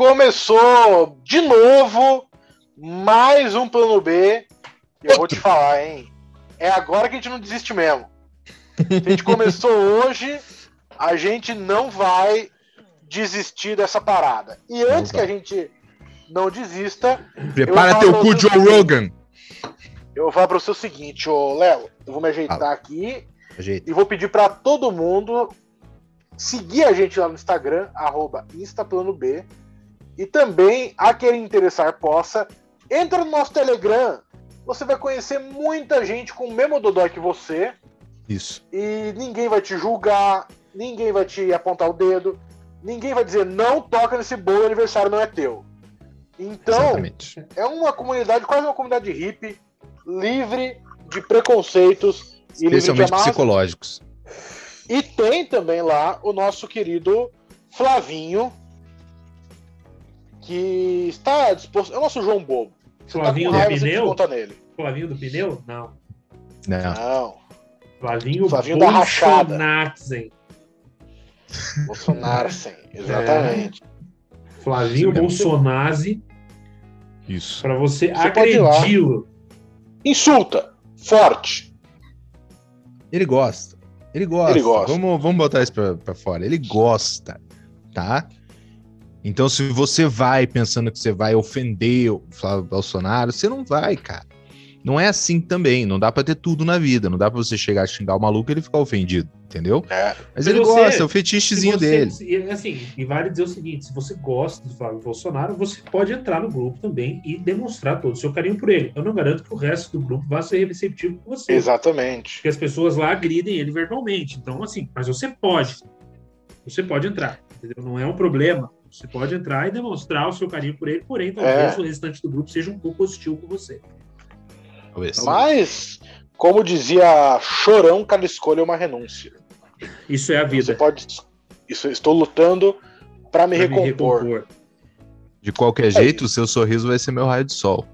começou de novo mais um plano B. Eu vou te falar, hein? É agora que a gente não desiste mesmo. A gente começou hoje, a gente não vai desistir dessa parada. E antes que a gente não desista. Prepara teu cu, Joe Rogan. Eu vou falar para você o seguinte, ô Léo. Eu vou me ajeitar aqui ajeita. e vou pedir para todo mundo seguir a gente lá no Instagram, arroba InstaPlanoB. E também, a quem interessar possa, entra no nosso Telegram. Você vai conhecer muita gente com o mesmo dodói que você. Isso. E ninguém vai te julgar, ninguém vai te apontar o dedo, ninguém vai dizer não toca nesse bolo, aniversário não é teu. Então, Exatamente. é uma comunidade, quase uma comunidade hippie, livre de preconceitos e especialmente psicológicos. E tem também lá o nosso querido Flavinho, que está disposto. É o nosso João Bobo. Você tá Flavinho tá do pneu? Nele. Flavinho do pneu? Não. Não. Não. Flavinho, Flavinho da rachada. Bolsonarsen, exatamente. É. Flavinho Bolsonaro. Isso. Para você, você agredi-lo. Insulta. Forte. Ele gosta. Ele gosta. Ele gosta. Vamos, vamos botar isso pra, pra fora. Ele gosta, tá? Então, se você vai pensando que você vai ofender o Flávio Bolsonaro, você não vai, cara. Não é assim também. Não dá para ter tudo na vida. Não dá para você chegar a xingar o maluco e ele ficar ofendido, entendeu? É. Mas ele você, gosta, é o fetichezinho você, dele. Assim, e vale dizer o seguinte: se você gosta do Flávio Bolsonaro, você pode entrar no grupo também e demonstrar todo o seu carinho por ele. Eu não garanto que o resto do grupo vá ser receptivo com você. Exatamente. Porque as pessoas lá agridem ele verbalmente. Então, assim, mas você pode. Você pode entrar, entendeu? Não é um problema. Você pode entrar e demonstrar o seu carinho por ele, porém, talvez é. o restante do grupo seja um pouco hostil com você. Mas, como dizia Chorão, cada escolha é uma renúncia. Isso é a vida. Você pode. Isso, estou lutando para me, recompor. me recompor. De qualquer é jeito, o seu sorriso vai ser meu raio de sol.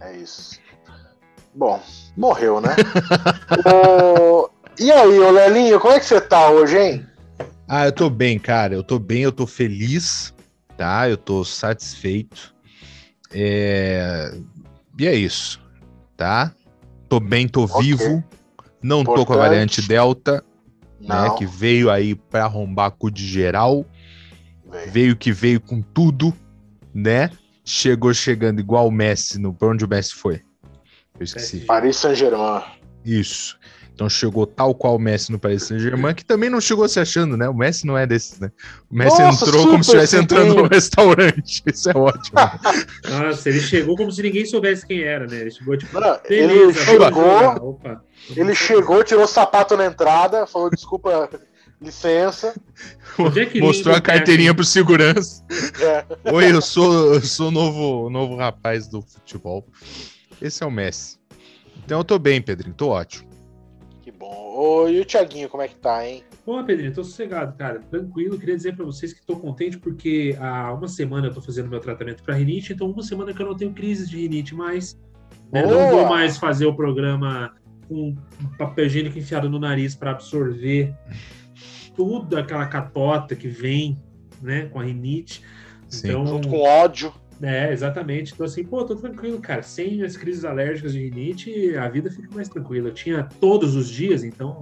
É isso. Bom, morreu, né? o... E aí, ô Lelinho, como é que você tá hoje, hein? Ah, eu tô bem, cara. Eu tô bem, eu tô feliz, tá? Eu tô satisfeito. É... E é isso tá? Tô bem, tô okay. vivo. Não Importante. tô com a variante Delta, né, Não. né? Que veio aí pra arrombar cu de geral. Veio. veio que veio com tudo, né? Chegou chegando igual o Messi no. Pra onde o Messi foi? Eu esqueci. Paris Saint-Germain. Isso. Então chegou tal qual o Messi no Paris Saint-Germain, que também não chegou se achando, né? O Messi não é desses, né? O Messi Nossa, entrou como se estivesse entrando no restaurante. Isso é ótimo. Nossa, ele chegou como se ninguém soubesse quem era, né? Ele chegou tipo, Mano, beleza, ele chegou, opa. Ele chegou, tirou o sapato na entrada, falou desculpa, licença. É Mostrou a carteirinha pro segurança. É. Oi, eu sou, eu sou o novo, novo rapaz do futebol. Esse é o Messi. Então eu tô bem, Pedrinho, tô ótimo bom. e o Thiaguinho, como é que tá, hein? Bom, Pedrinho, tô sossegado, cara. Tranquilo. Queria dizer para vocês que tô contente porque há uma semana eu tô fazendo meu tratamento para rinite, então uma semana que eu não tenho crise de rinite mais. Né? Não vou mais fazer o programa com papel higiênico enfiado no nariz para absorver tudo aquela catota que vem, né, com a rinite. Sim. Então, Junto com ódio. É, exatamente. Então, assim, pô, tô tranquilo, cara. Sem as crises alérgicas de rinite, a vida fica mais tranquila. Eu tinha todos os dias, então.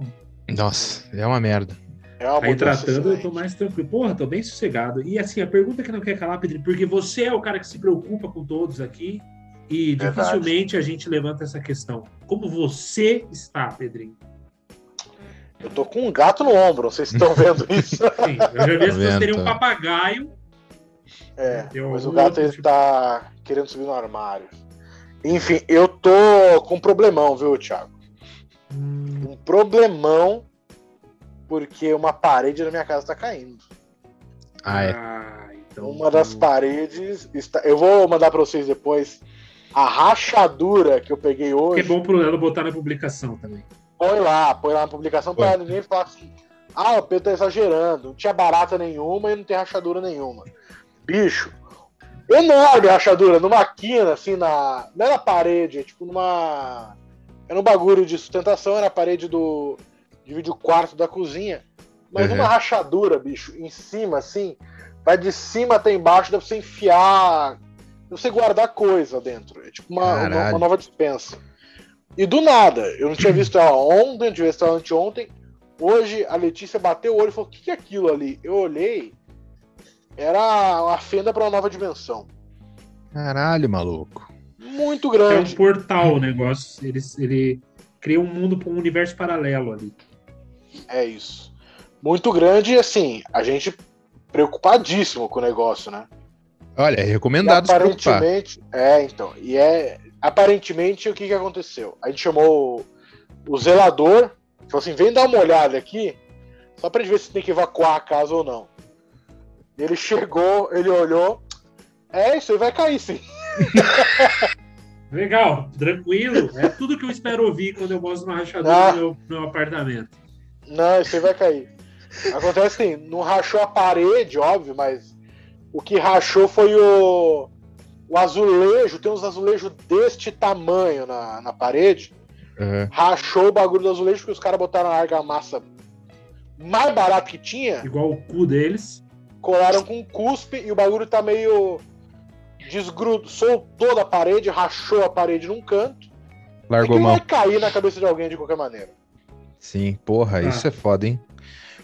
Nossa, é uma merda. É uma Aí tratando, eu tô mais tranquilo. Porra, tô bem sossegado. E assim, a pergunta que não quer calar, Pedrinho, porque você é o cara que se preocupa com todos aqui e Verdade. dificilmente a gente levanta essa questão. Como você está, Pedrinho? Eu tô com um gato no ombro, vocês estão vendo isso? Sim, eu já vi que você teria um papagaio é, mas o gato ele tá querendo subir no armário. Enfim, eu tô com um problemão, viu, Thiago? Hum. Um problemão porque uma parede da minha casa tá caindo. Ah, é. Ah, então... Uma das paredes está. Eu vou mandar para vocês depois a rachadura que eu peguei hoje. Que é bom pro Lelo botar na publicação também. Põe lá, põe lá na publicação para ninguém falar assim. Ah, o Pedro tá exagerando. Não tinha barata nenhuma e não tem rachadura nenhuma bicho, enorme a rachadura, numa quina, assim, na. Não era parede, é tipo numa. Era um bagulho de sustentação, era a parede do. Divide o quarto da cozinha. Mas uhum. uma rachadura, bicho, em cima, assim. vai de cima até embaixo, dá pra você enfiar. Dá pra você guardar coisa dentro. É tipo uma, uma, uma, nova dispensa. E do nada, eu não tinha visto ela ontem, não tinha visto ela anteontem. Hoje a Letícia bateu o olho e falou: O que, que é aquilo ali? Eu olhei, era uma fenda para uma nova dimensão. Caralho, maluco. Muito grande. É um portal o negócio. Ele, ele cria um mundo para um universo paralelo ali. É isso. Muito grande e assim, a gente preocupadíssimo com o negócio, né? Olha, é recomendado e aparentemente, é, então, e é aparentemente o que que aconteceu? A gente chamou o zelador, falou assim: "Vem dar uma olhada aqui, só pra gente ver se tem que evacuar a casa ou não". Ele chegou, ele olhou, é, isso aí vai cair sim. Legal, tranquilo. É tudo que eu espero ouvir quando eu mostro uma rachadura no meu, meu apartamento. Não, isso aí vai cair. Acontece assim, não rachou a parede, óbvio, mas o que rachou foi o, o azulejo. Tem uns azulejos deste tamanho na, na parede. Uhum. Rachou o bagulho do azulejo que os caras botaram a argamassa mais barato que tinha. Igual o cu deles. Colaram com cuspe e o bagulho tá meio desgrudou, soltou da parede, rachou a parede num canto. Largou mão. vai cair na cabeça de alguém de qualquer maneira. Sim, porra, ah. isso é foda, hein?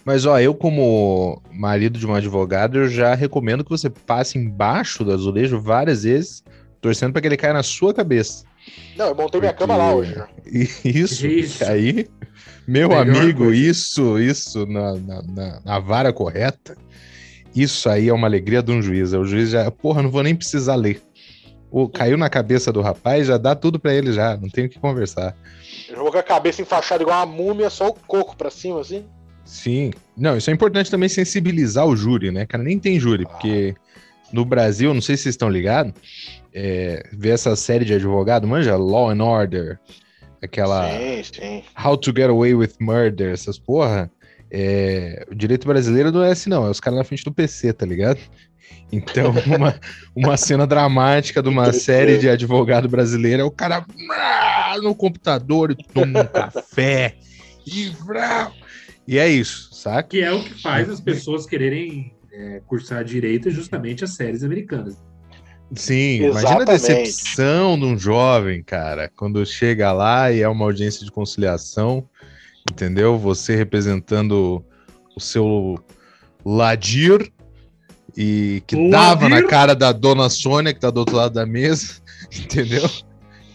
Mas ó, eu como marido de um advogado, eu já recomendo que você passe embaixo do azulejo várias vezes, torcendo para que ele caia na sua cabeça. Não, eu montei Porque... minha cama lá hoje. Isso, isso. aí, meu Melhor amigo, coisa. isso, isso na, na, na, na vara correta, isso aí é uma alegria de um juiz. O juiz já, porra, não vou nem precisar ler. O, caiu na cabeça do rapaz, já dá tudo para ele já, não tem o que conversar. Jogou com a cabeça enfaixada igual uma múmia, só o coco pra cima, assim. Sim. Não, isso é importante também sensibilizar o júri, né, cara? Nem tem júri, ah. porque no Brasil, não sei se vocês estão ligados, é, ver essa série de advogado, manja Law and Order, aquela sim, sim. How to Get Away with Murder, essas porra. É, o direito brasileiro não é assim, não. É os caras na frente do PC, tá ligado? Então, uma, uma cena dramática de uma série de advogado brasileiro é o cara no computador e toma um café e, e é isso, saca? Que é o que faz as pessoas quererem é, cursar direito justamente as séries americanas. Sim, Exatamente. imagina a decepção de um jovem, cara, quando chega lá e é uma audiência de conciliação entendeu? Você representando o seu Ladir e que Ladir? dava na cara da dona Sônia, que tá do outro lado da mesa, entendeu?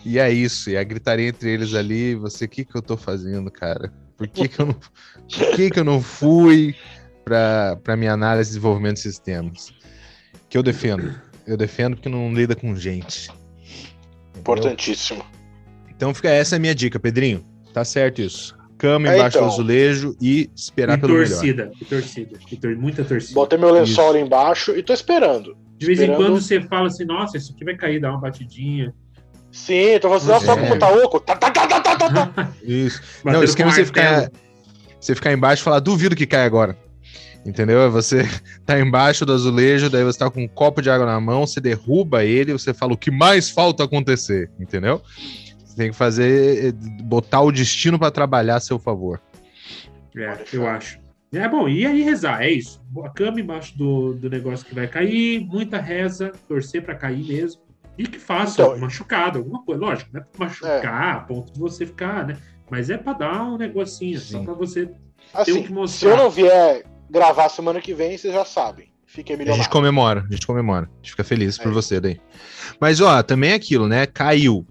E é isso, e a gritaria entre eles ali, você, o que que eu tô fazendo, cara? Por que que eu não, por que que eu não fui para minha análise de desenvolvimento de sistemas? Que eu defendo. Eu defendo porque não lida com gente. Entendeu? Importantíssimo. Então fica essa é a minha dica, Pedrinho. Tá certo isso cama é, embaixo então. do azulejo e esperar e pelo torcida, melhor. E torcida, e tor muita torcida. Botei meu lençol ali embaixo e tô esperando. De vez esperando. em quando você fala assim, nossa, isso aqui vai cair, dá uma batidinha. Sim, tô fazendo só como tá oco. Tá, tá, tá, tá, tá, tá. Isso. Não, isso que você ficar, você ficar embaixo e falar, duvido que cai agora. Entendeu? Você tá embaixo do azulejo, daí você tá com um copo de água na mão, você derruba ele, você fala o que mais falta acontecer, entendeu? Tem que fazer, botar o destino para trabalhar a seu favor. É, eu acho. É bom, e aí rezar, é isso. A cama embaixo do, do negócio que vai cair, muita reza, torcer para cair mesmo. E que faça então, machucado, alguma coisa. Lógico, não é pra machucar é. a ponto de você ficar, né? Mas é para dar um negocinho, Sim. só para você assim, ter o que mostrar. Se eu não vier gravar semana que vem, vocês já sabem. Fiquei milionário. A gente comemora, a gente comemora. A gente fica feliz é por você daí. Mas, ó, também é aquilo, né? Caiu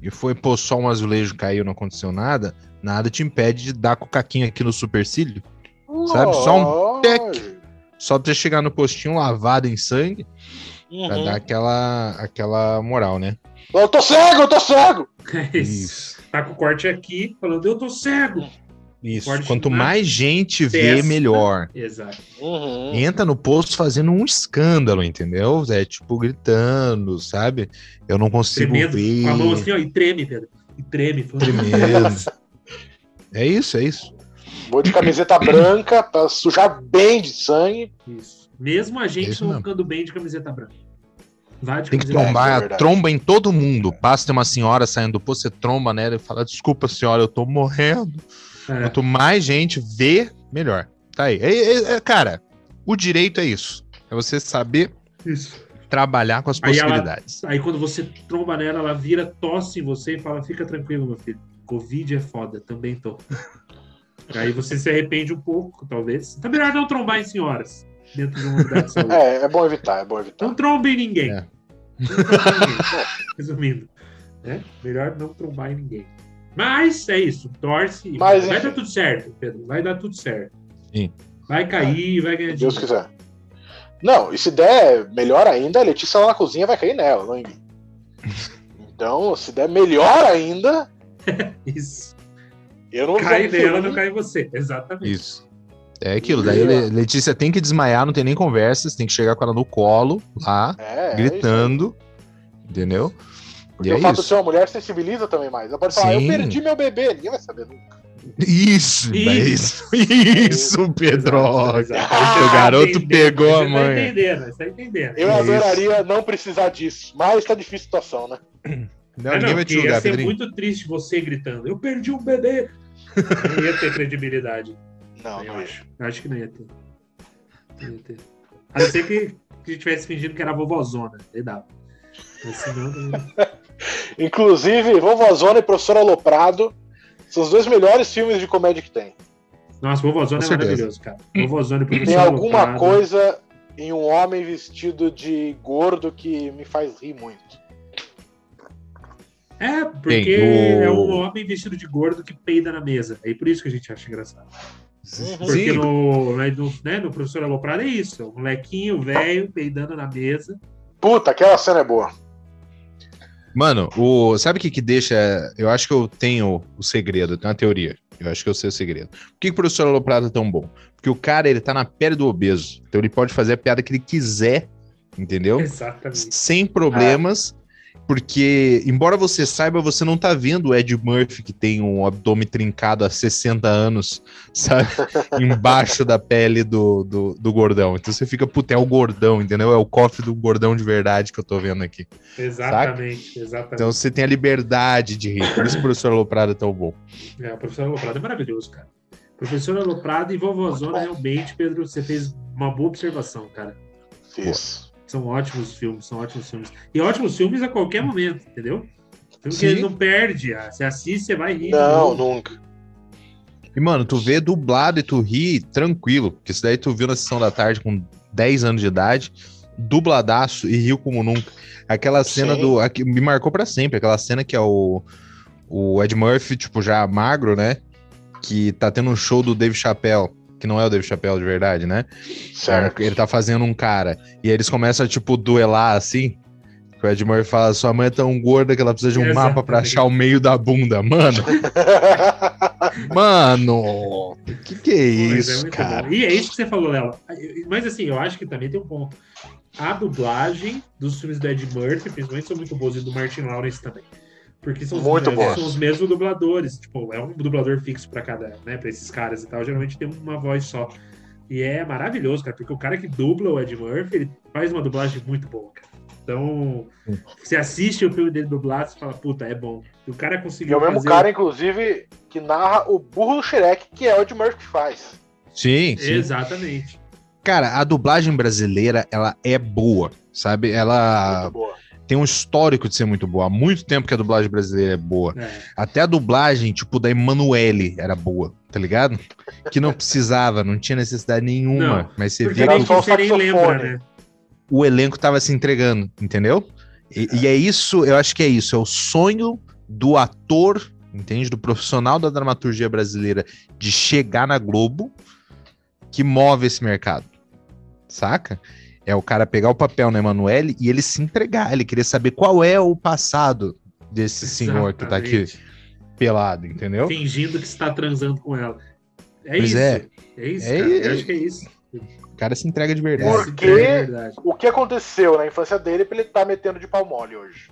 e foi, pô, só um azulejo caiu, não aconteceu nada, nada te impede de dar com o caquinho aqui no supercílio. Sabe? Só um tec. Só pra você chegar no postinho lavado em sangue. Uhum. Pra dar aquela, aquela moral, né? Eu tô cego, eu tô cego! É isso. Tá com o corte aqui, falando, eu tô cego. Isso. Quanto mais gente vê, melhor. Exato. Uhum. Entra no posto fazendo um escândalo, entendeu? É tipo gritando, sabe? Eu não consigo Tremendo, ver. Com a mão assim, ó, e treme, Pedro. E treme. Tremendo. é isso, é isso. Vou de camiseta branca pra sujar bem de sangue. Isso. Mesmo a gente é não ficando bem de camiseta branca. Tem que trombar, é tromba em todo mundo. Passa tem uma senhora saindo do posto, você tromba nela e fala: Desculpa, senhora, eu tô morrendo. É. Quanto mais gente vê, melhor. Tá aí. É, é, é, cara, o direito é isso. É você saber Isso. trabalhar com as aí possibilidades. Ela, aí quando você tromba nela, ela vira, tosse em você e fala: fica tranquilo, meu filho. Covid é foda, também tô. aí você se arrepende um pouco, talvez. Tá melhor não trombar em senhoras dentro de uma unidade de saúde. É, é bom evitar, é bom evitar. Não trombe em ninguém. É. Não trombe em ninguém. Resumindo, né? melhor não trombar em ninguém. Mas é isso, torce. Mas, vai dar tudo certo, Pedro. Vai dar tudo certo. Sim. Vai cair, vai ganhar Deus dinheiro. quiser. Não, e se der melhor ainda, a Letícia lá na cozinha vai cair nela, não em mim. Então, se der melhor ainda. isso. Eu não cai nela, não cai em você. Exatamente. Isso. É aquilo, daí Letícia tem que desmaiar, não tem nem conversa, você tem que chegar com ela no colo, lá, é, é gritando, é entendeu? Porque e o é fato isso. de ser uma mulher sensibiliza também mais. Ela pode falar, Sim. eu perdi meu bebê, ninguém vai saber nunca. Isso, isso, isso, Pedro. o garoto pegou a mãe. Tá entendendo, você tá entendendo. Eu adoraria não precisar disso, mas tá difícil a situação, né? Não, é, não, vai te julgar, ia ser Pedrinho. muito triste você gritando, eu perdi um bebê. não ia ter credibilidade. Não, eu não acho. Eu acho que não ia ter. Não ia ter. A não ser que, que tivesse fingindo que era a vovózona. Aí dava. Mas senão, não... Inclusive, Vovózona e Professor Aloprado são os dois melhores filmes de comédia que tem. Nossa, Vovózona é maravilhoso, cara. Vovózona e Professor Tem alguma Aloprado. coisa em um homem vestido de gordo que me faz rir muito. É, porque o... é um homem vestido de gordo que peida na mesa. É por isso que a gente acha engraçado. Uhum. Porque no, no, né, no Professor Aloprado é isso. É um molequinho velho peidando na mesa. Puta, aquela cena é boa. Mano, o, sabe o que que deixa... Eu acho que eu tenho o segredo, eu tenho uma teoria. Eu acho que eu sei o segredo. Por que, que o Professor Aloprado é tão bom? Porque o cara, ele tá na pele do obeso. Então ele pode fazer a piada que ele quiser, entendeu? Exatamente. Sem problemas. Porque, embora você saiba, você não tá vendo o Ed Murphy, que tem um abdômen trincado há 60 anos, sabe? Embaixo da pele do, do, do, gordão. Então você fica, puta, é o gordão, entendeu? É o cofre do gordão de verdade que eu tô vendo aqui. Exatamente, saca? exatamente. Então você tem a liberdade de rir. Por isso o professor Aloprado é tão bom. É, o professor Aloprado é maravilhoso, cara. Professor Aloprado e Vovozona, realmente, Pedro, você fez uma boa observação, cara. Isso. São ótimos filmes, são ótimos filmes. E ótimos filmes a qualquer momento, entendeu? Filme que ele não perde. Ah, você assiste, você vai rir. Não, nunca. E, mano, tu vê dublado e tu ri tranquilo. Porque isso daí tu viu na sessão da tarde com 10 anos de idade, dubladaço e riu como nunca. Aquela cena Sim. do. Aqui, me marcou para sempre. Aquela cena que é o, o Ed Murphy, tipo, já magro, né? Que tá tendo um show do Dave Chappelle que não é o Dave Chappelle de verdade, né? Certo. Ele tá fazendo um cara. E aí eles começam a, tipo, duelar assim. O Ed Murphy fala: sua mãe é tão gorda que ela precisa de um Exatamente. mapa para achar o meio da bunda. Mano. Mano. Que que é, é isso, é cara? Bom. E é isso que você falou, Léo. Mas assim, eu acho que também tem um ponto. A dublagem dos filmes do Ed Murphy, principalmente, são muito boas, e do Martin Lawrence também. Porque são, Muito os, são os mesmos dubladores. Tipo, é um dublador fixo para cada, né? Pra esses caras e tal. Geralmente tem uma voz só. E é maravilhoso, cara, porque o cara que dubla o Ed Murphy, ele faz uma dublagem muito boa, cara. Então, você assiste o filme dele dublado e fala, puta, é bom. E o cara conseguiu. E é o mesmo fazer... cara, inclusive, que narra o burro do Shrek, que é o Ed Murphy que faz. Sim, sim. Exatamente. Cara, a dublagem brasileira, ela é boa, sabe? Ela. Muito boa tem um histórico de ser muito boa. Há muito tempo que a dublagem brasileira é boa. É. Até a dublagem, tipo, da Emanuele era boa, tá ligado? Que não precisava, não tinha necessidade nenhuma. Não, mas você via que você nem lembra, né? o elenco tava se entregando, entendeu? E, é. e é isso, eu acho que é isso, é o sonho do ator, entende? Do profissional da dramaturgia brasileira de chegar na Globo que move esse mercado. Saca? É o cara pegar o papel na Emanuele e ele se entregar. Ele querer saber qual é o passado desse Exatamente. senhor que tá aqui pelado, entendeu? Fingindo que está transando com ela. É pois isso. É, é isso. É, Eu acho que é isso. O cara se entrega de verdade. Porque o que aconteceu na infância dele pra ele estar tá metendo de pau mole hoje.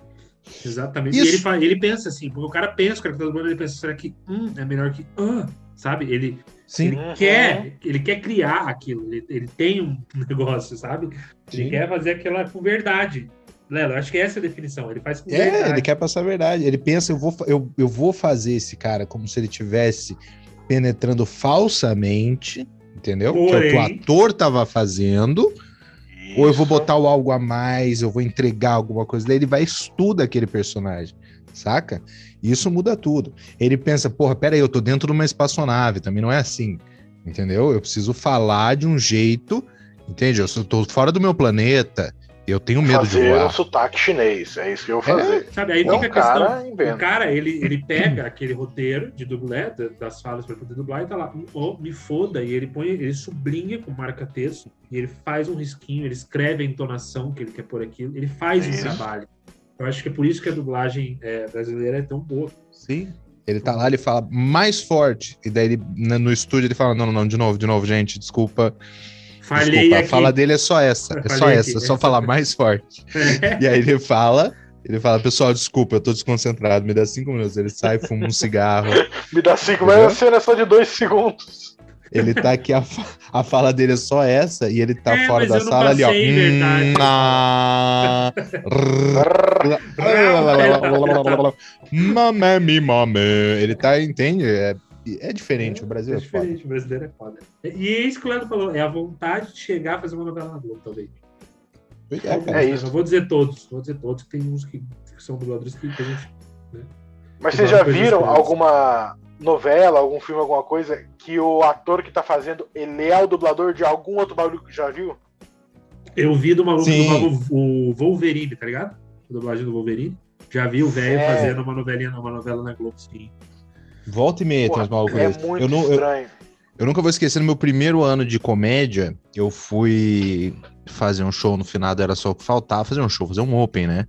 Exatamente. Isso. E ele, ele pensa assim, porque o cara pensa, o cara que tá ele pensa, será que hum, é melhor que. Uh, sabe? Ele, Sim. Ele, uhum. quer, ele quer criar aquilo, ele, ele tem um negócio, sabe? Ele Sim. quer fazer aquela com verdade. Lelo, acho que essa é a definição. Ele faz com é, verdade. ele quer passar a verdade. Ele pensa, eu vou, eu, eu vou fazer esse cara como se ele tivesse penetrando falsamente, entendeu? Porém... Que é o que o ator tava fazendo. Isso. Ou eu vou botar algo a mais, eu vou entregar alguma coisa dele, ele vai estuda aquele personagem, saca? Isso muda tudo. Ele pensa, porra, peraí, eu tô dentro de uma espaçonave, também não é assim, entendeu? Eu preciso falar de um jeito, entende? Eu tô fora do meu planeta, eu tenho medo fazer de voar. um sotaque chinês, é isso que eu vou é, fazer. É, sabe, aí fica a questão. Cara inventa. o cara, ele, ele pega aquele roteiro de dublê, das falas para poder dublar, e tá lá, oh, me foda, e ele põe, ele sublinha com marca-texto, e ele faz um risquinho, ele escreve a entonação que ele quer pôr aquilo, ele faz é esse trabalho. Eu acho que é por isso que a dublagem é, brasileira é tão boa. Sim. Ele tá lá, ele fala mais forte, e daí ele, no estúdio ele fala: não, não, não, de novo, de novo, gente, desculpa. Falhei Desculpa, aqui. a fala dele é só essa. É só essa, aqui, só falar mais forte. É. E aí ele fala, ele fala, pessoal, desculpa, eu tô desconcentrado, me dá cinco minutos. Ele sai, fuma um cigarro. me dá cinco, mas a cena é só de dois segundos. Ele tá aqui, a, a fala dele é só essa, e ele tá é, fora da sala ali, ó. Ah, Mamãe, mamãe. Ele tá, entende? É é diferente, é, o Brasil é, é diferente, foda. o brasileiro é foda. E é isso que o Leandro falou, é a vontade de chegar a fazer uma novela na Globo, talvez. É, é isso. Não vou dizer todos, vou dizer todos, que tem uns que, que são dubladores que, que a gente. Né, Mas vocês já viram alguma novela, algum filme, alguma coisa que o ator que tá fazendo, ele é o dublador de algum outro bagulho que já viu? Eu vi do maluco do o Wolverine, tá ligado? A dublagem do Wolverine. Já vi o velho é. fazendo uma novelinha, uma novela na Globo, sim. Volta e meia tem uns malucos É muito eu não, estranho. Eu, eu nunca vou esquecer, no meu primeiro ano de comédia, eu fui fazer um show no final, era só o que faltava, fazer um show, fazer um open, né?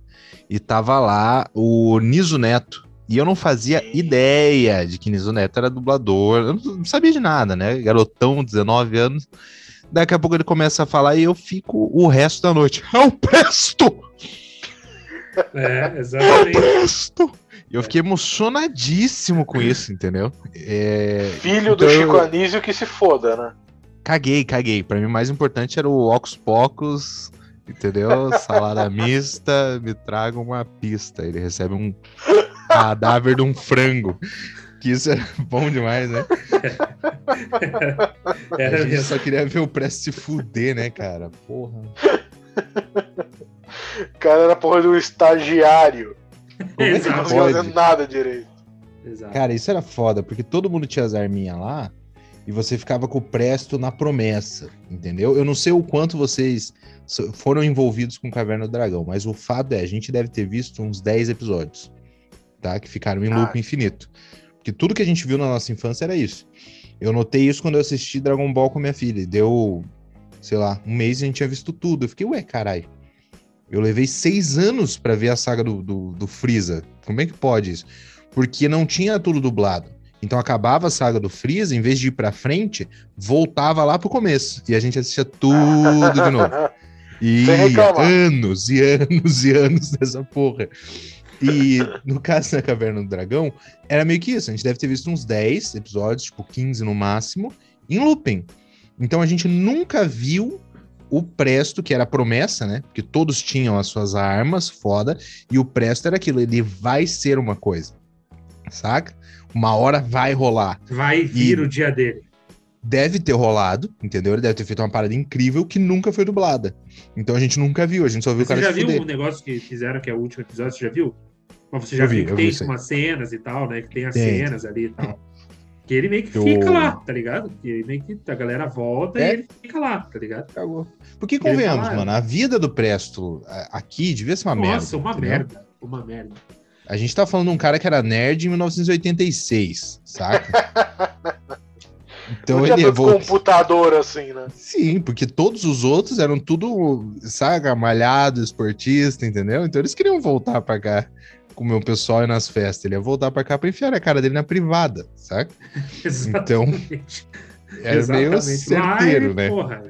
E tava lá o Niso Neto. E eu não fazia ideia de que Niso Neto era dublador, eu não sabia de nada, né? Garotão, 19 anos. Daqui a pouco ele começa a falar e eu fico o resto da noite. É o Presto! É, exatamente. É o Presto! E eu fiquei emocionadíssimo com isso, entendeu? É... Filho do então, Chico Anísio que se foda, né? Caguei, caguei. Pra mim, o mais importante era o Ocus Pocus, entendeu? Salada mista, me traga uma pista. Ele recebe um cadáver de um frango. Que isso era bom demais, né? Era a gente mesmo. só queria ver o Presto se fuder, né, cara? Porra. O cara era porra de um estagiário. Como não fazendo nada direito? Exato. Cara, isso era foda, porque todo mundo tinha as arminhas lá e você ficava com o Presto na promessa, entendeu? Eu não sei o quanto vocês foram envolvidos com Caverna do Dragão, mas o fato é, a gente deve ter visto uns 10 episódios, tá? Que ficaram em loop ah. infinito. Porque tudo que a gente viu na nossa infância era isso. Eu notei isso quando eu assisti Dragon Ball com minha filha. Deu, sei lá, um mês e a gente tinha visto tudo. Eu fiquei, ué, caralho eu levei seis anos para ver a saga do, do, do Freeza. Como é que pode isso? Porque não tinha tudo dublado. Então acabava a saga do Freeza, em vez de ir pra frente, voltava lá pro começo. E a gente assistia tudo de novo. E anos e anos e anos dessa porra. E no caso da Caverna do Dragão, era meio que isso. A gente deve ter visto uns 10 episódios, tipo 15 no máximo, em looping. Então a gente nunca viu o Presto, que era a promessa, né? Porque todos tinham as suas armas, foda, e o Presto era aquilo, ele vai ser uma coisa, saca? Uma hora vai rolar. Vai vir e o dia dele. Deve ter rolado, entendeu? Ele deve ter feito uma parada incrível que nunca foi dublada. Então a gente nunca viu, a gente só viu você o cara Você já viu o negócio que fizeram, que é o último episódio, você já viu? Mas você já eu viu vi, que tem umas cenas e tal, né? Que tem as tem. cenas ali e tal. Que ele meio que eu... fica lá, tá ligado? Que ele meio que a galera volta é? e ele fica lá, tá ligado? Cagou. Porque convenhamos, mano, a vida do Presto aqui devia ser uma Nossa, merda. Nossa, uma entendeu? merda. Uma merda. A gente tá falando de um cara que era nerd em 1986, saca? Então ele evol... computador assim, né? Sim, porque todos os outros eram tudo, saca, malhado, esportista, entendeu? Então eles queriam voltar para cá com o meu pessoal e nas festas. Ele ia voltar pra cá pra enfiar a cara dele na privada, saca? então. Era Exatamente. meio certeiro, né? Porra,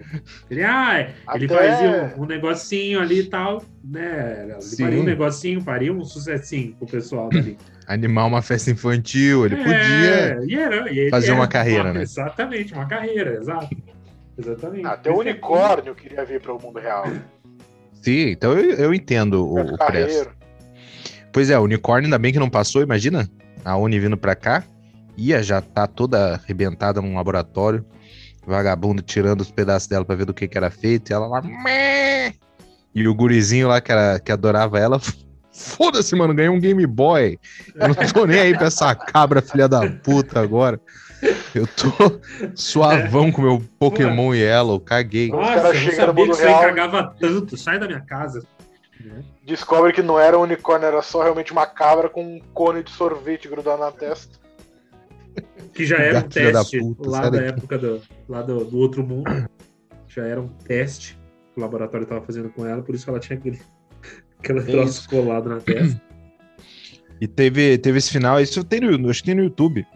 ele, ah, ele fazia um, um, negocinho ali e tal, né? Ele Sim. faria um negocinho, faria um sucessinho pro pessoal dali. Animar uma festa infantil, ele é, podia e era, e fazer uma carreira, uma, né? Exatamente, uma carreira, exato. Exatamente. Até o unicórnio queria vir para o mundo real. Sim, então eu, eu entendo o, o preço. Pois é, o unicórnio ainda bem que não passou, imagina? A Uni vindo pra cá, ia já tá toda arrebentada num laboratório. vagabundo tirando os pedaços dela pra ver do que, que era feito, e ela lá. E o gurizinho lá que, era, que adorava ela. Foda-se, mano, ganhei um Game Boy. Eu não tô nem aí pra essa cabra filha da puta agora. Eu tô suavão com meu Pokémon Yellow, caguei. Nossa, cara chega no mundo real. cagava tanto, sai da minha casa. Descobre que não era um unicórnio, era só realmente uma cabra com um cone de sorvete grudado na testa. Que já era um teste da puta, lá da época do, lá do, do, outro mundo. Já era um teste que o laboratório estava fazendo com ela, por isso ela tinha aquele, aquele é troço colado na testa. E teve, teve esse final, isso tem no, acho que tem no YouTube.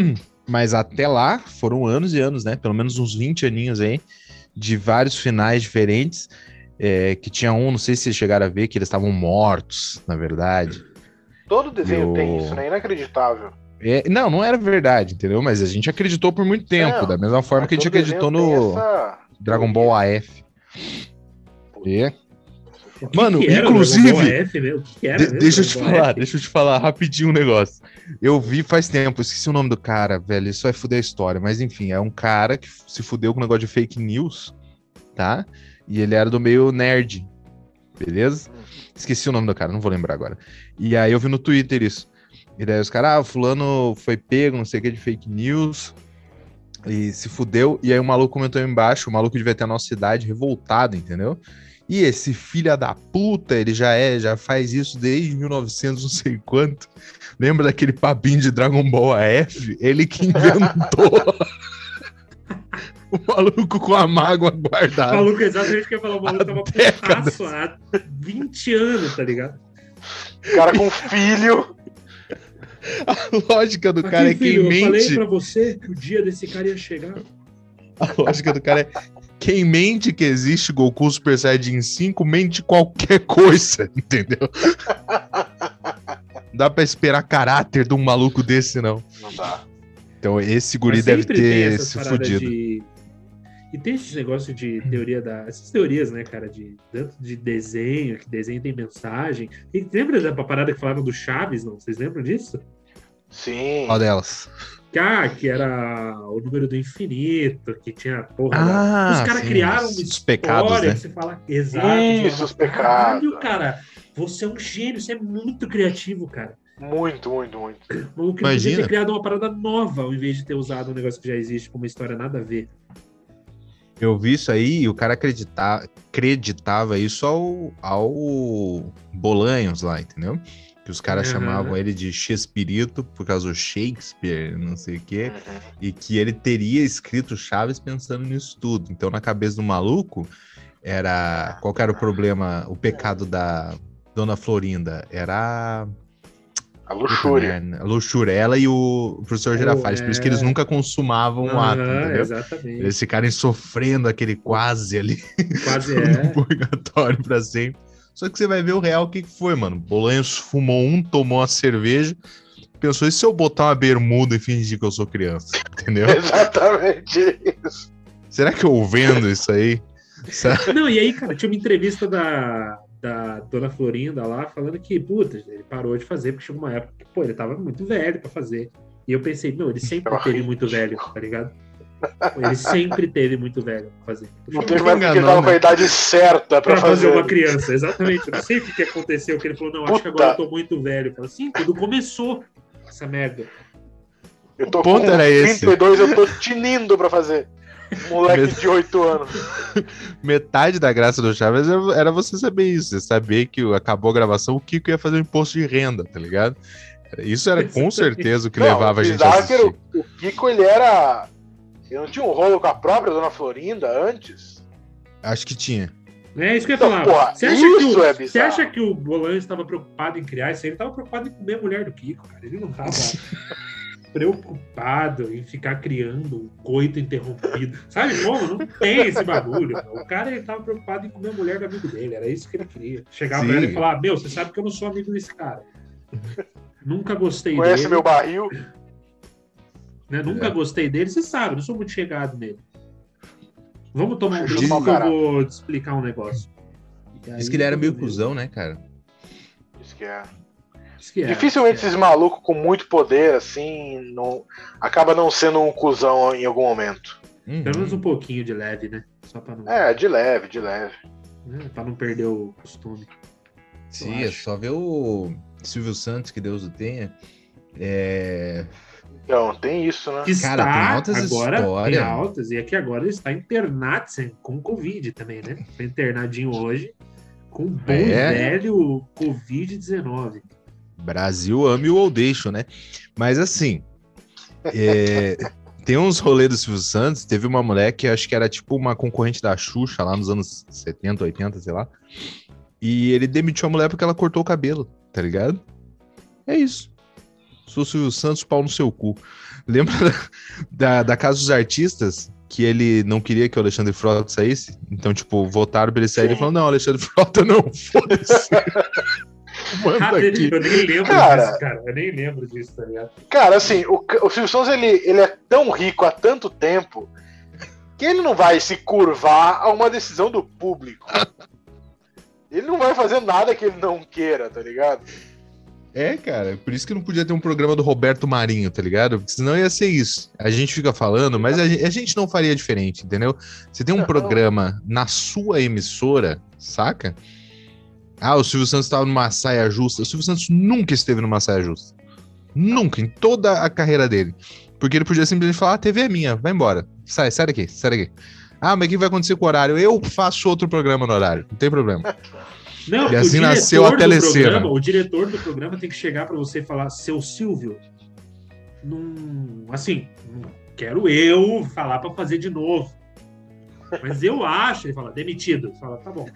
Mas até lá foram anos e anos, né? Pelo menos uns 20 aninhos aí, de vários finais diferentes. É, que tinha um, não sei se vocês chegaram a ver, que eles estavam mortos, na verdade. Todo desenho Eu... tem isso, né? Inacreditável. É, não, não era verdade, entendeu? Mas a gente acreditou por muito tempo, da mesma forma que a gente acreditou no essa... Dragon Ball AF. É. Mano, inclusive. F, de, deixa eu te falar, F? deixa eu te falar rapidinho um negócio. Eu vi faz tempo, esqueci o nome do cara, velho. Isso vai fuder a história, mas enfim, é um cara que se fudeu com um negócio de fake news, tá? E ele era do meio nerd, beleza? Esqueci o nome do cara, não vou lembrar agora. E aí eu vi no Twitter isso. E daí os caras, ah, o fulano foi pego, não sei o que, de fake news. E se fudeu. E aí o maluco comentou embaixo, o maluco devia ter a nossa idade revoltado, entendeu? E esse filho da puta, ele já é, já faz isso desde 1900, não sei quanto. Lembra daquele papinho de Dragon Ball AF? Ele que inventou. o maluco com a mágoa guardada. O maluco, exatamente o que eu ia falar, o maluco tava putaço há 20 anos, tá ligado? O cara com filho. A lógica do Aqui, cara é filho, quem mente. Eu falei pra você que o dia desse cara ia chegar. A lógica do cara é quem mente que existe Goku Super Saiyajin 5 mente qualquer coisa, entendeu? Dá pra esperar caráter de um maluco desse, não. Não dá. Então esse guri deve ter se fudido. De... E tem esses negócios de teoria da. Essas teorias, né, cara, de tanto de desenho, que desenho tem mensagem. E lembra da parada que falaram do Chaves, não? Vocês lembram disso? Sim. Qual delas? Ah, que era o número do infinito, que tinha porra. Ah, da... Os caras criaram uma história pecados, né? que você fala. Exato. Isso, os pecados. Cara. Você é um gênio, você é muito criativo, cara. Muito, muito, muito. O que podia ter criado uma parada nova, ao invés de ter usado um negócio que já existe com uma história nada a ver. Eu vi isso aí e o cara acreditava, acreditava isso ao, ao Bolanhos lá, entendeu? Que os caras uhum. chamavam ele de Chespirito por causa do Shakespeare, não sei o quê, uhum. e que ele teria escrito Chaves pensando nisso tudo. Então, na cabeça do maluco, era. Qual era o problema, o pecado da Dona Florinda? Era a luxúria. A luxúria. Ela e o professor Girafales. É... Por isso que eles é. nunca consumavam o ato, entendeu? Exatamente. Eles ficarem sofrendo aquele quase ali. Quase é. purgatório pra sempre. Só que você vai ver o real o que foi, mano. Bolanhos fumou um, tomou uma cerveja, pensou, e se eu botar uma bermuda e fingir que eu sou criança? Entendeu? Exatamente isso. Será que eu vendo isso aí? Não, e aí, cara, tinha uma entrevista da, da Dona Florinda lá, falando que, puta, ele parou de fazer, porque chegou uma época que, pô, ele tava muito velho para fazer. E eu pensei, não, ele sempre teve muito velho, tá ligado? Ele sempre teve muito velho pra fazer. Não teve mais porque ele tava com a idade certa pra, pra fazer. fazer uma criança, exatamente. Eu não sei o que, aconteceu, que ele falou, não, Puta. acho que agora eu tô muito velho. Eu falei, assim, tudo começou essa merda. Eu tô o com era 32, esse. eu tô tinindo pra fazer. Moleque de 8 anos. Metade da graça do Chaves era você saber isso. Você saber que acabou a gravação, o Kiko ia fazer um imposto de renda, tá ligado? Isso era com certeza o que não, levava a gente a assistir. O, o Kiko, ele era... Ele não tinha um rolo com a própria Dona Florinda antes? Acho que tinha. É isso que eu ia falar. Porra, você, acha que o, é você acha que o Bolan estava preocupado em criar isso? Ele estava preocupado em comer a mulher do Kiko, cara. Ele não estava preocupado em ficar criando um coito interrompido. Sabe como? Não tem esse bagulho. O cara ele tava preocupado em comer a mulher do amigo dele. Era isso que ele queria. Chegar pra ele e falar: Meu, você sabe que eu não sou amigo desse cara. Nunca gostei Conhece dele. Conhece meu barril? Né? Nunca é. gostei dele, você sabe, não sou muito chegado nele. Vamos tomar um drink que eu vou te explicar um negócio. Diz que ele era meio cuzão, né, cara? Diz que é. É, Dificilmente é. esses malucos com muito poder, assim, não, acaba não sendo um cuzão em algum momento. Uhum. Pelo menos um pouquinho de leve, né? Só pra não... É, de leve, de leve. É, pra não perder o costume. Sim, é só ver o Silvio Santos, que Deus o tenha. É... Então, tem isso, né? Que Cara, tem altas agora, histórias. Tem altas, e aqui agora ele está internado com Covid também, né? Foi internadinho hoje com o bom é. velho Covid-19. Brasil ame o ou deixo, né? Mas assim, é, tem uns rolês do Silvio Santos. Teve uma mulher que acho que era tipo uma concorrente da Xuxa lá nos anos 70, 80, sei lá. E ele demitiu a mulher porque ela cortou o cabelo, tá ligado? É isso. Sou Silvio Santos, pau no seu cu. Lembra da, da Casa dos Artistas? Que ele não queria que o Alexandre Frota saísse? Então, tipo, votaram pra ele sair. Ele falou: Não, Alexandre Frota não, foda-se. Manda aqui. Eu nem lembro cara, disso, cara. Eu nem lembro disso, tá ligado? Cara, assim, o, o Silvio Santos ele, ele é tão rico há tanto tempo que ele não vai se curvar a uma decisão do público. Ele não vai fazer nada que ele não queira, tá ligado? É, cara, por isso que não podia ter um programa do Roberto Marinho, tá ligado? Porque senão ia ser isso. A gente fica falando, mas a gente, a gente não faria diferente, entendeu? Você tem um não. programa na sua emissora, saca? Ah, o Silvio Santos estava numa saia justa. O Silvio Santos nunca esteve numa saia justa. Nunca, em toda a carreira dele. Porque ele podia simplesmente falar: ah, a TV é minha, vai embora. Sai, sai daqui, sai daqui. Ah, mas o que vai acontecer com o horário? Eu faço outro programa no horário, não tem problema. Não, e assim nasceu a telecena. O diretor do programa tem que chegar para você e falar, seu Silvio, não, assim, quero eu falar para fazer de novo. Mas eu acho, ele fala, demitido. Ele fala, tá bom.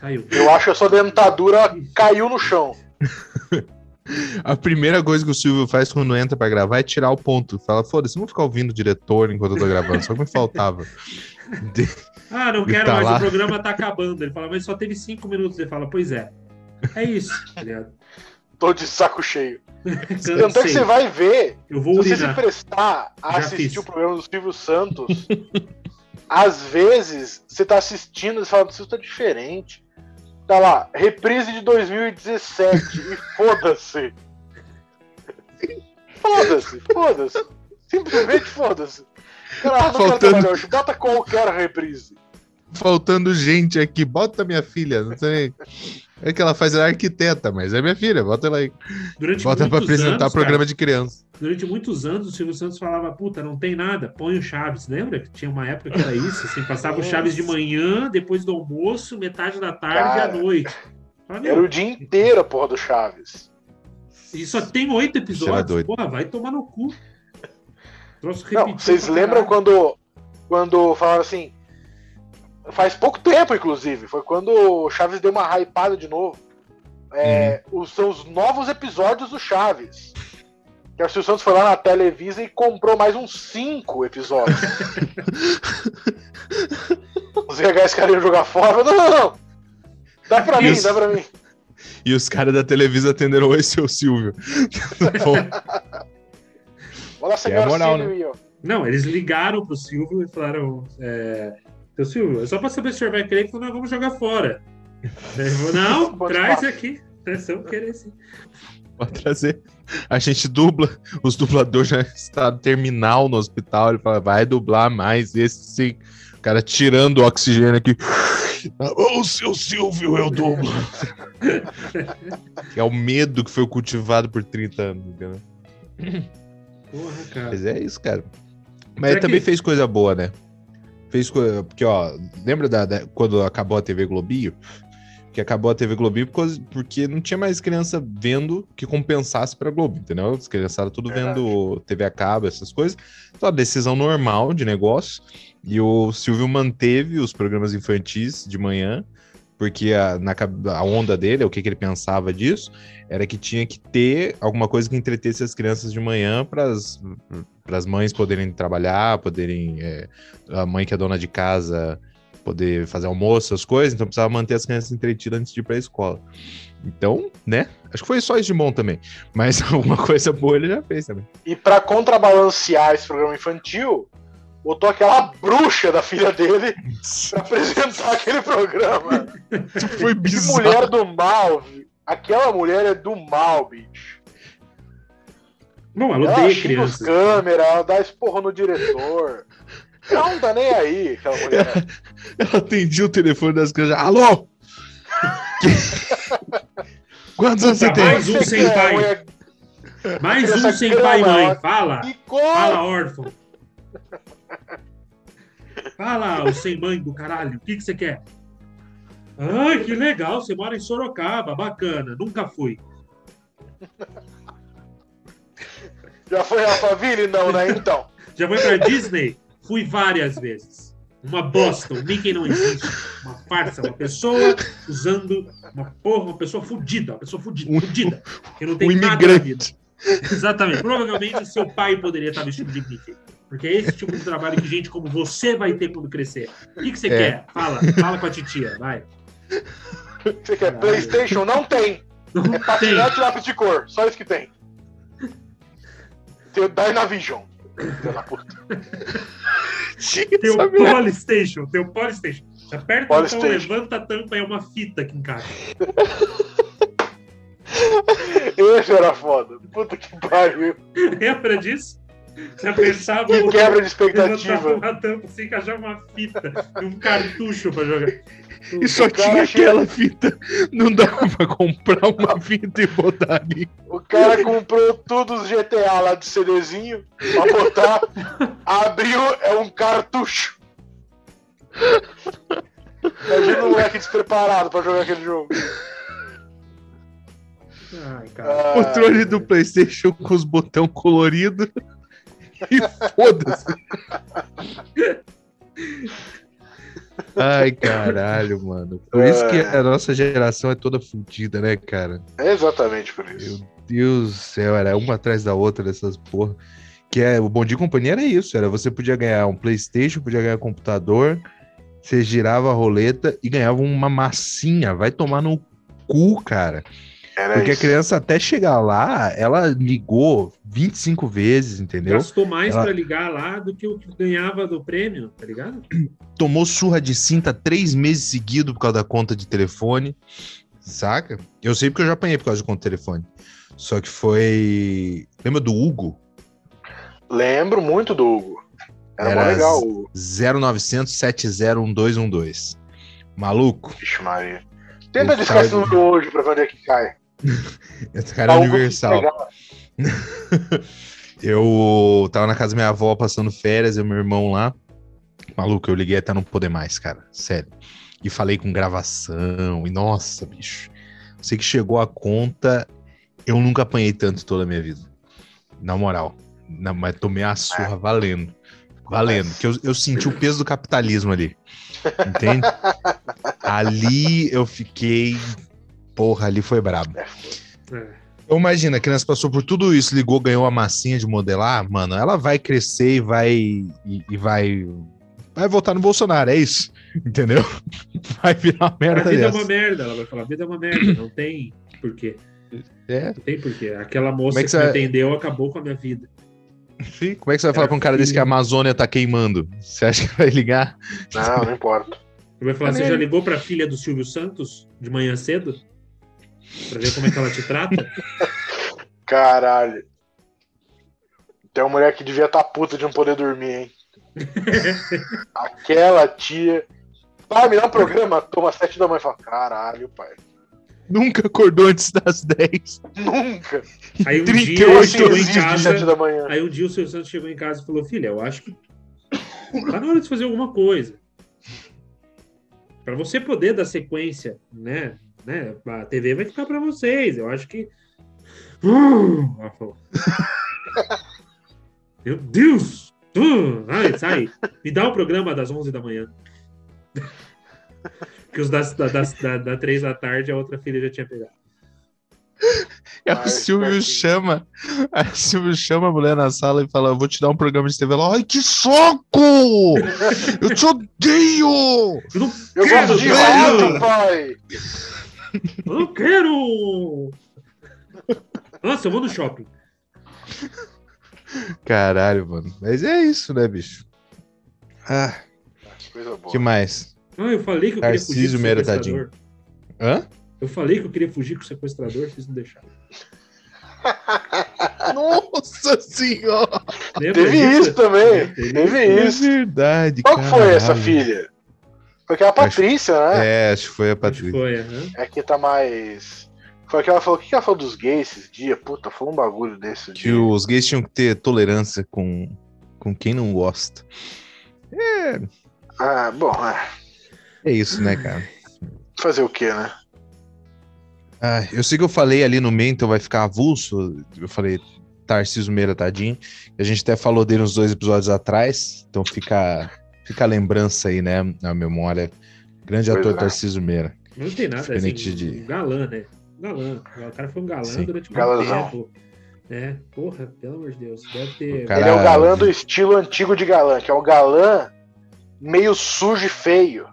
Saiu. Eu acho que a sua dentadura caiu no chão. A primeira coisa que o Silvio faz quando entra para gravar é tirar o ponto. Fala, foda-se, não vou ficar ouvindo o diretor enquanto eu tô gravando, só que me faltava. De... Ah, não quero tá mais, lá. o programa tá acabando. Ele fala, mas só teve cinco minutos. Ele fala, pois é. É isso, tá Tô de saco cheio. Tanto é que você vai ver, eu vou se você se prestar a Já assistir fiz. o programa do Silvio Santos, às vezes você tá assistindo e fala, isso tá diferente. Tá lá, reprise de 2017 e foda-se. Foda-se, foda-se. Simplesmente foda-se. Cara, não Faltando... quero bota qualquer reprise. Faltando gente aqui, bota minha filha, não sei. É que ela faz ela é arquiteta, mas é minha filha, bota ela aí. Durante bota pra apresentar anos, programa cara, de criança. Durante muitos anos o Silvio Santos falava, puta, não tem nada, põe o Chaves. Lembra que tinha uma época que era isso? Assim, passava o Chaves de manhã, depois do almoço, metade da tarde e à noite. Fala, era o dia inteiro a porra do Chaves. E só tem oito episódios. Porra, vai tomar no cu. Não, vocês lembram quando, quando falaram assim, Faz pouco tempo, inclusive. Foi quando o Chaves deu uma hypada de novo. É, uhum. os, são os novos episódios do Chaves. Que o Silvio Santos foi lá na Televisa e comprou mais uns cinco episódios. os VHS queriam jogar fora. Não, não, não. Dá pra mim, dá pra mim. E os caras da Televisa atenderam oi, seu Silvio. Olha a senhora é moral, Silvio. Né? Não, eles ligaram pro Silvio e falaram: é, seu Silvio, é só para saber se o senhor vai querer que nós vamos jogar fora. Não, traz aqui. É só querer sim. Pode trazer. A gente dubla, os dubladores já estão terminal no hospital. Ele fala, vai dublar mais esse sim. O cara tirando o oxigênio aqui. Ô, oh, seu Silvio, eu dublo. é o medo que foi cultivado por 30 anos. Né? Porra, cara. Mas é isso, cara. Mas ele também que... fez coisa boa, né? Fez porque, ó, lembra da, da, quando acabou a TV Globinho? Que acabou a TV Globinho porque, porque não tinha mais criança vendo que compensasse para Globo, entendeu? As crianças tudo vendo TV a cabo, essas coisas. Então, a decisão normal de negócio. E o Silvio manteve os programas infantis de manhã, porque a, na, a onda dele, o que, que ele pensava disso, era que tinha que ter alguma coisa que entretesse as crianças de manhã para as mães poderem trabalhar, poderem. É, a mãe que é dona de casa poder fazer almoço, as coisas, então precisava manter as crianças entretidas antes de ir para a escola. Então, né? Acho que foi só isso de bom também. Mas alguma coisa boa ele já fez também. E para contrabalancear esse programa infantil, botou aquela bruxa da filha dele para apresentar aquele programa. Foi bizarro. Que mulher do mal, Aquela mulher é do mal, bicho. Não, ela odeia criança. câmera, ela dá esporro no diretor. Ela não tá nem aí, aquela mulher. Ela, ela atendia o telefone das crianças. Alô? Quantos anos você tem? Mais um sem pai. Mais um sem pai e mãe. Fala. Fala, órfão. Fala, o sem mãe do caralho. O que, que você quer? Ai, que legal. Você mora em Sorocaba. Bacana. Nunca fui. Já foi a família? Não, né? Então. Já foi pra Disney? Fui várias vezes. Uma bosta, o Mickey não existe. Uma farsa, uma pessoa usando uma porra, uma pessoa fudida, uma pessoa fudida, fudida, que não tem um nada na vida. Exatamente. Provavelmente seu pai poderia estar vestido de Mickey. Porque é esse tipo de trabalho que gente como você vai ter quando crescer. O que, que você é. quer? Fala, fala com a titia, vai. Você quer Playstation? Não tem. Não é patinete e lápis de cor. Só isso que tem. Tem o Dynavision. Filha da puta. tem o Polystation, tem o Polystation. Aperta Polystation. o botão, levanta a tampa e é uma fita aqui em casa. Esse era foda. Puta que pariu. Lembra disso? Você apertava que quebra de expectativa. Uma tampa, você encaixava uma fita e um cartucho pra jogar. E só tinha aquela fita. Não dava pra comprar uma fita e botar ali. O cara comprou todos os GTA lá de CDzinho pra botar. abriu, é um cartucho. Imagina um moleque despreparado pra jogar aquele jogo. Ai, cara. Controle do PlayStation com os botões coloridos. E foda-se. Ai, caralho, mano. Por isso que é. a nossa geração é toda fodida, né, cara? É exatamente por isso. Meu Deus do céu, era uma atrás da outra dessas porra. Que é, o Bom Dia Companhia era isso, era você podia ganhar um Playstation, podia ganhar um computador, você girava a roleta e ganhava uma massinha. Vai tomar no cu, cara. Era Porque isso. a criança até chegar lá, ela ligou 25 vezes, entendeu? Gastou mais ela... para ligar lá do que o que ganhava do prêmio, tá ligado? Tomou surra de cinta três meses seguidos por causa da conta de telefone, saca? Eu sei porque eu já apanhei por causa de conta de telefone. Só que foi. Lembra do Hugo? Lembro muito do Hugo. Era, Era legal. 0900 701212. Maluco. Vixe, Maria. Tenta discar esse número hoje pra ver onde é que cai. Esse cara é universal. eu tava na casa da minha avó passando férias, eu e meu irmão lá. Maluco, eu liguei até não poder mais, cara. Sério. E falei com gravação. E nossa, bicho. Sei que chegou a conta. Eu nunca apanhei tanto toda a minha vida. Na moral. Na, mas tomei a surra valendo. Valendo. Que eu, eu senti o peso do capitalismo ali. Entende? ali eu fiquei Porra, ali foi brabo. É. Então, imagina, a criança passou por tudo isso, ligou, ganhou a massinha de modelar, mano, ela vai crescer e vai. E, e vai. Vai votar no Bolsonaro, é isso. Entendeu? Vai virar uma merda. A vida dessa. é uma merda, ela vai falar, a vida é uma merda, não tem porquê. É. Não tem porquê. Aquela moça é que, que você... entendeu acabou com a minha vida. Sim, como é que você vai falar pra um cara desse que a Amazônia tá queimando? Você acha que vai ligar? Não, não importa. Vai falar, você já ligou pra filha do Silvio Santos de manhã cedo? Pra ver como é que ela te trata? Caralho. Tem uma mulher que devia estar tá puta de não poder dormir, hein? Aquela tia. Vai me dar um programa, toma sete da manhã e fala: caralho, pai. Nunca acordou antes das 10. Nunca. Aí um 38 dia chegou em casa. Da manhã. Aí um dia o seu Santos chegou em casa e falou: Filha, eu acho que tá na hora de fazer alguma coisa. Para você poder dar sequência, né? Né? A TV vai ficar para vocês. Eu acho que. Meu Deus! Ai, sai! Me dá o programa das 11 da manhã. que os das, das, da, da 3 da tarde a outra filha já tinha pegado. É o Silvio chama. A Silvio chama a mulher na sala e fala: Eu vou te dar um programa de TV. Ela, ai, que soco! Eu te odeio! Eu, não eu gosto de rato, pai! Eu não quero! Nossa, eu vou no shopping. Caralho, mano. Mas é isso, né, bicho? Ah. Coisa boa. que mais? Ah, eu falei que eu queria fugir com o sequestrador. Hã? Eu falei que eu queria fugir com o sequestrador, vocês não deixaram. Nossa senhora! Teve isso também. Teve, Teve isso. É verdade, Qual caralho. foi essa filha? Foi aquela Patrícia, acho, né? É, acho que foi a Patrícia. Foi, uhum. É que tá mais. Foi que ela falou. O que ela falou dos gays esses dias? Puta, falou um bagulho desse. Que dia. os gays tinham que ter tolerância com, com quem não gosta. É. Ah, bom, é. É isso, né, cara? Fazer o quê, né? Ah, eu sei que eu falei ali no meio, então vai ficar avulso. Eu falei Tarcísio Meira, tadinho. A gente até falou dele uns dois episódios atrás, então fica, fica a lembrança aí, né, na memória. Grande pois ator é. Tarcísio Meira. Não tem nada, assim, de... um galã, né? galã. O cara foi um galã Sim. durante muito tempo. É, porra, pelo amor de Deus. Deve ter. Cara... Ele é o galã do estilo antigo de galã, que é o galã meio sujo e feio.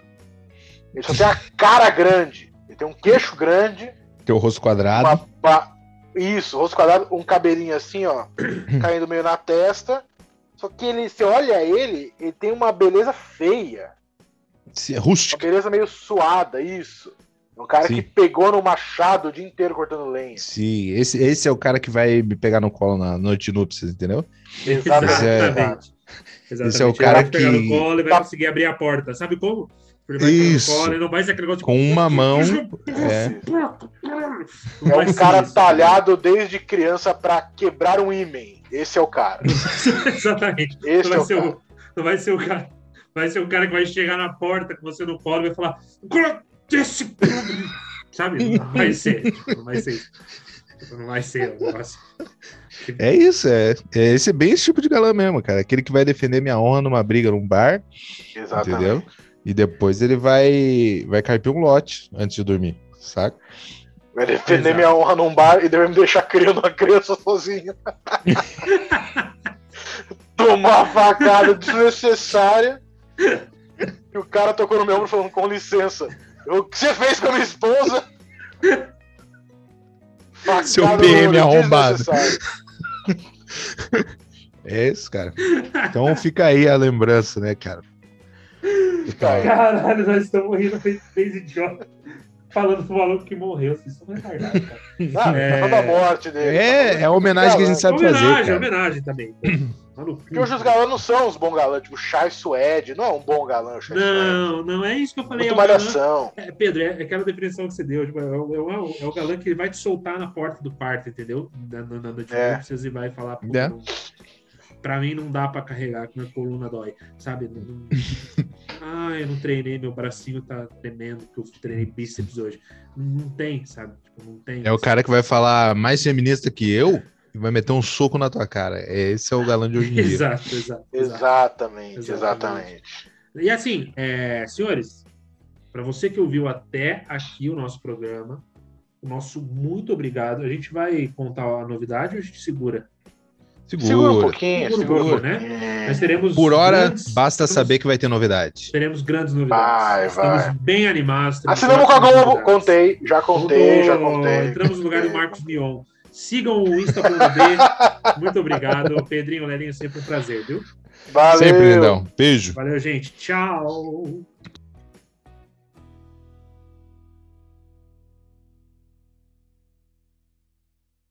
Ele só tem a cara grande. Ele tem um queixo grande tem o rosto quadrado. Uma, isso, rosto quadrado, um cabelinho assim, ó, caindo meio na testa. Só que ele, você olha ele, ele tem uma beleza feia. É rústica. Uma beleza meio suada, isso. Um cara Sim. que pegou no machado o dia inteiro cortando lenha. Sim, esse, esse é o cara que vai me pegar no colo na noite de núpcias, entendeu? Exatamente. Esse é, Exatamente. Esse é o cara que... pegar no colo e vai conseguir abrir a porta. Sabe como? Isso. Colo, não vai ser aquele negócio Com uma mão. É, é um cara isso. talhado desde criança para quebrar um ímã. Esse é o cara. Exatamente. Esse não, vai é o, o não vai ser o cara. Vai ser o cara que vai chegar na porta com você no colo e vai falar. Esse... Sabe? Não vai ser. Não vai ser isso. Não vai ser o negócio. É isso, é, é esse é bem esse tipo de galã mesmo, cara. Aquele que vai defender minha honra numa briga num bar. Exatamente. Entendeu? E depois ele vai vai carpir um lote antes de dormir, saca? Vai defender minha honra num bar e deve me deixar criando uma criança sozinha. Tomar facada desnecessária. E o cara tocou no meu ombro falando, com licença. O que você fez com a minha esposa? Facada Seu PM arrombado. É isso, cara. Então fica aí a lembrança, né, cara? Caralho, nós estamos rindo fez idiota. Falando do maluco que morreu, vocês são retardados, cara. Ah, é... da morte dele. É, é a homenagem que a gente sabe homenagem, fazer. Homenagem, homenagem também. Porque hoje os galãs não são os bons galãs, tipo Chai Suede, não é um bom galã. Chai não, Suede. não é isso que eu falei. Muito é malhação. É, Pedro, é aquela definição que você deu. Tipo, é, o, é, o, é, o, galã que vai te soltar na porta do quarto, entendeu? Na, na, na é. e vai falar. Pô, Pra mim não dá pra carregar, que minha coluna dói, sabe? Não, ah, eu não treinei, meu bracinho tá tremendo, porque eu treinei bíceps hoje. Não tem, sabe? Tipo, não tem. É o cara que vai falar mais feminista que eu e vai meter um soco na tua cara. Esse é o galã de hoje em dia. exato, exato, exatamente, exatamente, exatamente. E assim, é, senhores, para você que ouviu até aqui o nosso programa, o nosso muito obrigado. A gente vai contar a novidade ou a gente segura? Segura, segura um pouquinho, segura, segura né? Nós teremos Por hora, grandes, basta teremos, saber que vai ter novidade. Teremos grandes novidades. Vai, vai. Estamos bem animados. Assinamos com a Globo, contei, já contei, já contei. Entramos no lugar do Marcos Mion. Sigam o Insta B. Muito obrigado. Pedrinho, Lelinho, sempre um prazer, viu? Valeu. Sempre, lindão. Beijo. Valeu, gente. Tchau.